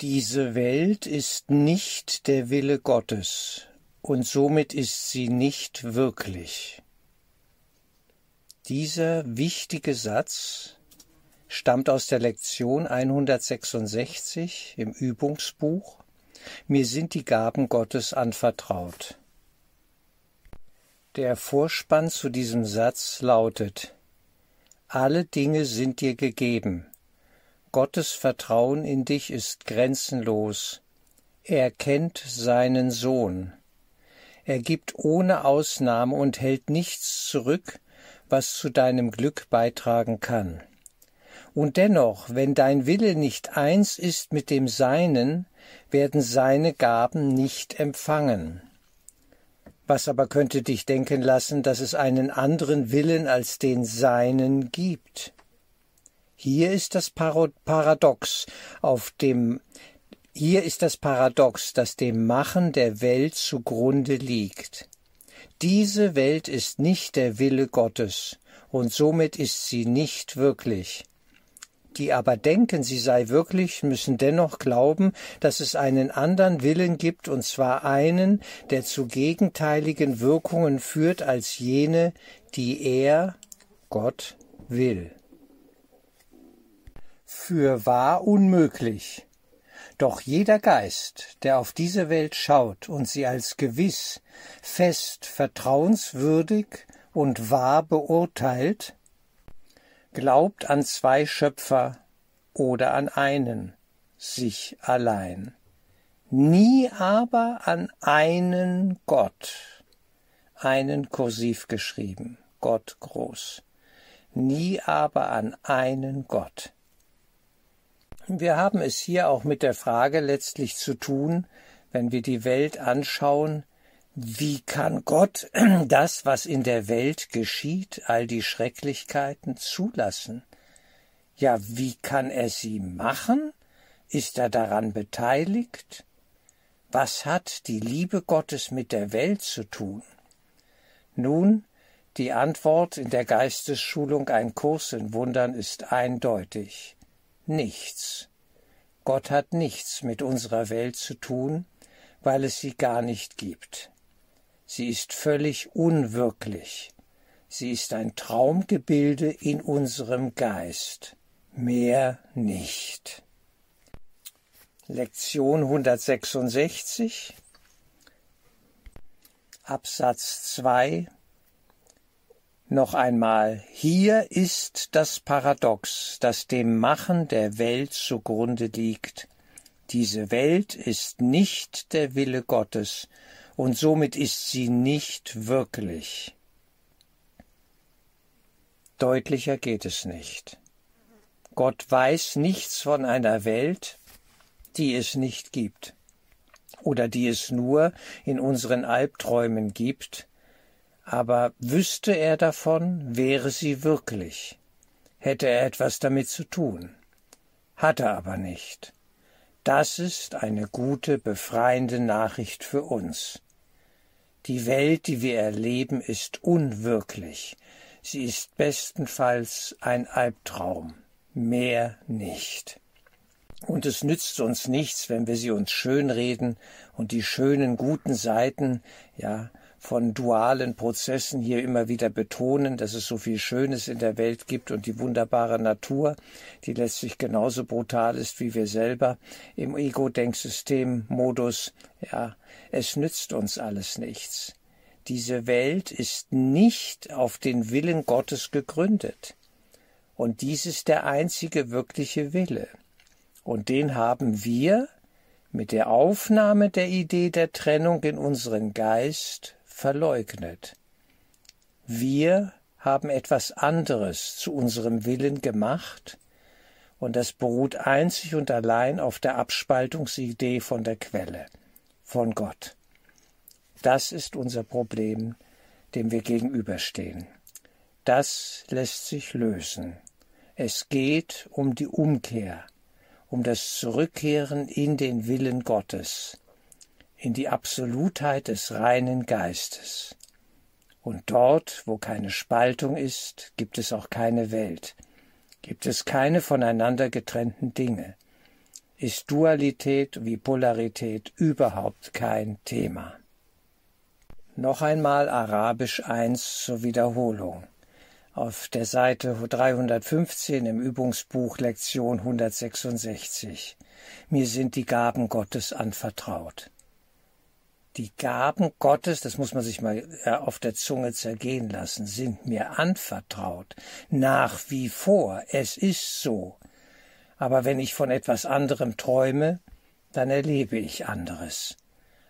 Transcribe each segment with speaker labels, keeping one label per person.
Speaker 1: Diese Welt ist nicht der Wille Gottes, und somit ist sie nicht wirklich. Dieser wichtige Satz stammt aus der Lektion 166 im Übungsbuch Mir sind die Gaben Gottes anvertraut. Der Vorspann zu diesem Satz lautet Alle Dinge sind dir gegeben, Gottes Vertrauen in dich ist grenzenlos. Er kennt seinen Sohn. Er gibt ohne Ausnahme und hält nichts zurück, was zu deinem Glück beitragen kann. Und dennoch, wenn dein Wille nicht eins ist mit dem Seinen, werden seine Gaben nicht empfangen. Was aber könnte dich denken lassen, dass es einen anderen Willen als den Seinen gibt? Hier ist das Paradox, auf dem hier ist das Paradox, das dem Machen der Welt zugrunde liegt. Diese Welt ist nicht der Wille Gottes, und somit ist sie nicht wirklich. Die aber denken, sie sei wirklich, müssen dennoch glauben, dass es einen anderen Willen gibt, und zwar einen, der zu gegenteiligen Wirkungen führt als jene, die er, Gott, will für wahr unmöglich. Doch jeder Geist, der auf diese Welt schaut und sie als gewiss, fest, vertrauenswürdig und wahr beurteilt, glaubt an zwei Schöpfer oder an einen, sich allein, nie aber an einen Gott, einen kursiv geschrieben, Gott groß, nie aber an einen Gott. Wir haben es hier auch mit der Frage letztlich zu tun, wenn wir die Welt anschauen, wie kann Gott das, was in der Welt geschieht, all die Schrecklichkeiten zulassen? Ja, wie kann er sie machen? Ist er daran beteiligt? Was hat die Liebe Gottes mit der Welt zu tun? Nun, die Antwort in der Geistesschulung Ein Kurs in Wundern ist eindeutig nichts. Gott hat nichts mit unserer Welt zu tun, weil es sie gar nicht gibt. Sie ist völlig unwirklich. Sie ist ein Traumgebilde in unserem Geist. Mehr nicht. Lektion 166 Absatz 2 noch einmal, hier ist das Paradox, das dem Machen der Welt zugrunde liegt. Diese Welt ist nicht der Wille Gottes, und somit ist sie nicht wirklich. Deutlicher geht es nicht. Gott weiß nichts von einer Welt, die es nicht gibt, oder die es nur in unseren Albträumen gibt, aber wüsste er davon, wäre sie wirklich, hätte er etwas damit zu tun. Hat er aber nicht. Das ist eine gute, befreiende Nachricht für uns. Die Welt, die wir erleben, ist unwirklich. Sie ist bestenfalls ein Albtraum, mehr nicht. Und es nützt uns nichts, wenn wir sie uns schönreden und die schönen, guten Seiten, ja, von dualen Prozessen hier immer wieder betonen, dass es so viel Schönes in der Welt gibt und die wunderbare Natur, die letztlich genauso brutal ist wie wir selber im Ego-Denksystem-Modus. Ja, es nützt uns alles nichts. Diese Welt ist nicht auf den Willen Gottes gegründet. Und dies ist der einzige wirkliche Wille. Und den haben wir mit der Aufnahme der Idee der Trennung in unseren Geist verleugnet. Wir haben etwas anderes zu unserem Willen gemacht, und das beruht einzig und allein auf der Abspaltungsidee von der Quelle, von Gott. Das ist unser Problem, dem wir gegenüberstehen. Das lässt sich lösen. Es geht um die Umkehr, um das Zurückkehren in den Willen Gottes, in die Absolutheit des reinen Geistes. Und dort, wo keine Spaltung ist, gibt es auch keine Welt, gibt es keine voneinander getrennten Dinge. ist Dualität wie Polarität überhaupt kein Thema. Noch einmal Arabisch 1 zur Wiederholung. Auf der Seite 315 im Übungsbuch Lektion 166. Mir sind die Gaben Gottes anvertraut. Die Gaben Gottes, das muss man sich mal äh, auf der Zunge zergehen lassen, sind mir anvertraut. Nach wie vor. Es ist so. Aber wenn ich von etwas anderem träume, dann erlebe ich anderes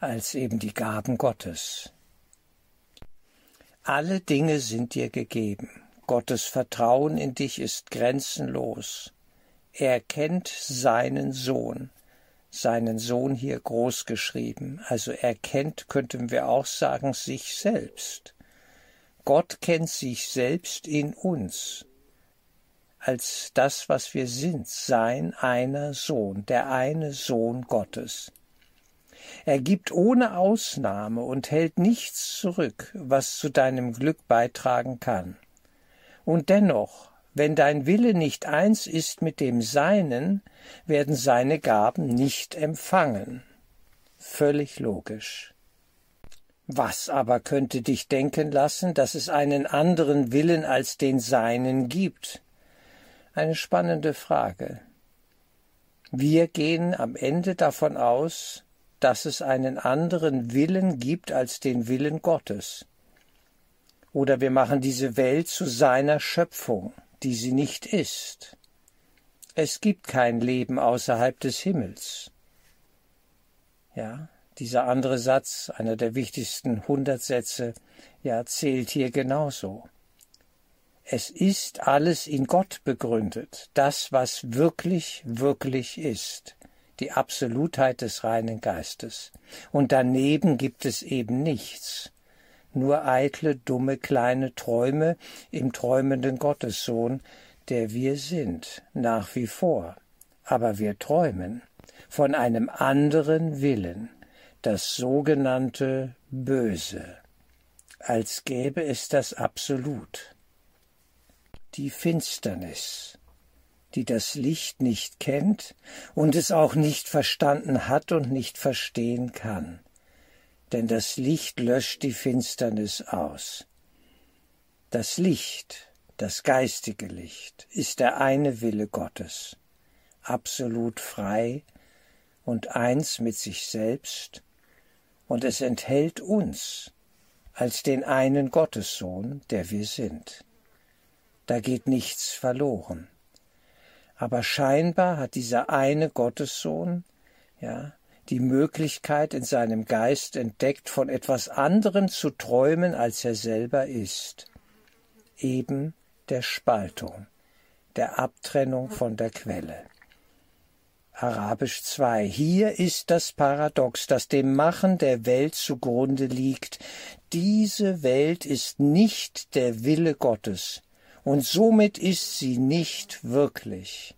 Speaker 1: als eben die Gaben Gottes. Alle Dinge sind dir gegeben. Gottes Vertrauen in dich ist grenzenlos. Er kennt seinen Sohn seinen Sohn hier groß geschrieben. Also er kennt, könnten wir auch sagen, sich selbst. Gott kennt sich selbst in uns als das, was wir sind, sein einer Sohn, der eine Sohn Gottes. Er gibt ohne Ausnahme und hält nichts zurück, was zu deinem Glück beitragen kann. Und dennoch wenn dein Wille nicht eins ist mit dem Seinen, werden seine Gaben nicht empfangen. Völlig logisch. Was aber könnte dich denken lassen, dass es einen anderen Willen als den Seinen gibt? Eine spannende Frage. Wir gehen am Ende davon aus, dass es einen anderen Willen gibt als den Willen Gottes. Oder wir machen diese Welt zu seiner Schöpfung die sie nicht ist. Es gibt kein Leben außerhalb des Himmels. Ja, dieser andere Satz, einer der wichtigsten Hundertsätze, ja, zählt hier genauso. Es ist alles in Gott begründet, das, was wirklich, wirklich ist, die Absolutheit des reinen Geistes. Und daneben gibt es eben nichts nur eitle, dumme, kleine Träume im träumenden Gottessohn, der wir sind, nach wie vor. Aber wir träumen von einem anderen Willen, das sogenannte Böse, als gäbe es das Absolut. Die Finsternis, die das Licht nicht kennt und es auch nicht verstanden hat und nicht verstehen kann denn das Licht löscht die Finsternis aus. Das Licht, das geistige Licht, ist der eine Wille Gottes, absolut frei und eins mit sich selbst, und es enthält uns als den einen Gottessohn, der wir sind. Da geht nichts verloren. Aber scheinbar hat dieser eine Gottessohn, ja, die Möglichkeit in seinem Geist entdeckt, von etwas anderem zu träumen, als er selber ist, eben der Spaltung, der Abtrennung von der Quelle. Arabisch 2. Hier ist das Paradox, das dem Machen der Welt zugrunde liegt. Diese Welt ist nicht der Wille Gottes, und somit ist sie nicht wirklich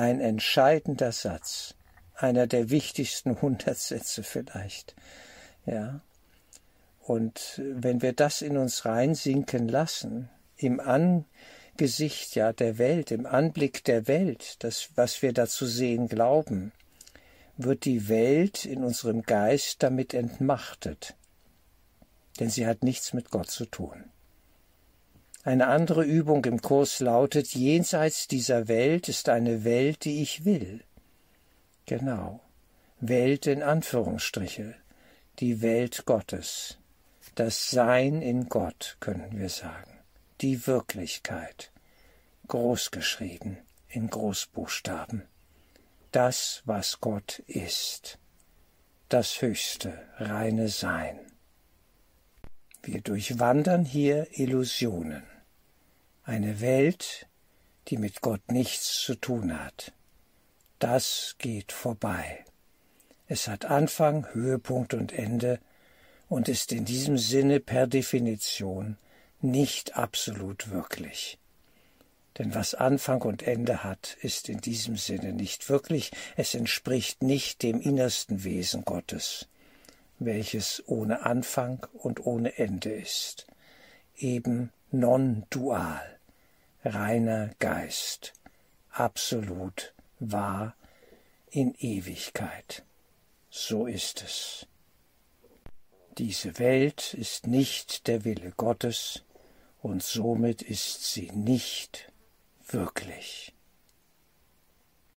Speaker 1: ein entscheidender Satz, einer der wichtigsten Hundertsätze vielleicht. Ja. Und wenn wir das in uns reinsinken lassen, im Angesicht ja der Welt, im Anblick der Welt, das, was wir dazu sehen glauben, wird die Welt in unserem Geist damit entmachtet. Denn sie hat nichts mit Gott zu tun. Eine andere Übung im Kurs lautet, jenseits dieser Welt ist eine Welt, die ich will. Genau. Welt in Anführungsstriche. Die Welt Gottes. Das Sein in Gott, können wir sagen. Die Wirklichkeit. Großgeschrieben in Großbuchstaben. Das, was Gott ist. Das höchste, reine Sein. Wir durchwandern hier Illusionen. Eine Welt, die mit Gott nichts zu tun hat. Das geht vorbei. Es hat Anfang, Höhepunkt und Ende und ist in diesem Sinne per Definition nicht absolut wirklich. Denn was Anfang und Ende hat, ist in diesem Sinne nicht wirklich, es entspricht nicht dem innersten Wesen Gottes, welches ohne Anfang und ohne Ende ist, eben non-dual reiner Geist, absolut wahr in Ewigkeit. So ist es. Diese Welt ist nicht der Wille Gottes und somit ist sie nicht wirklich.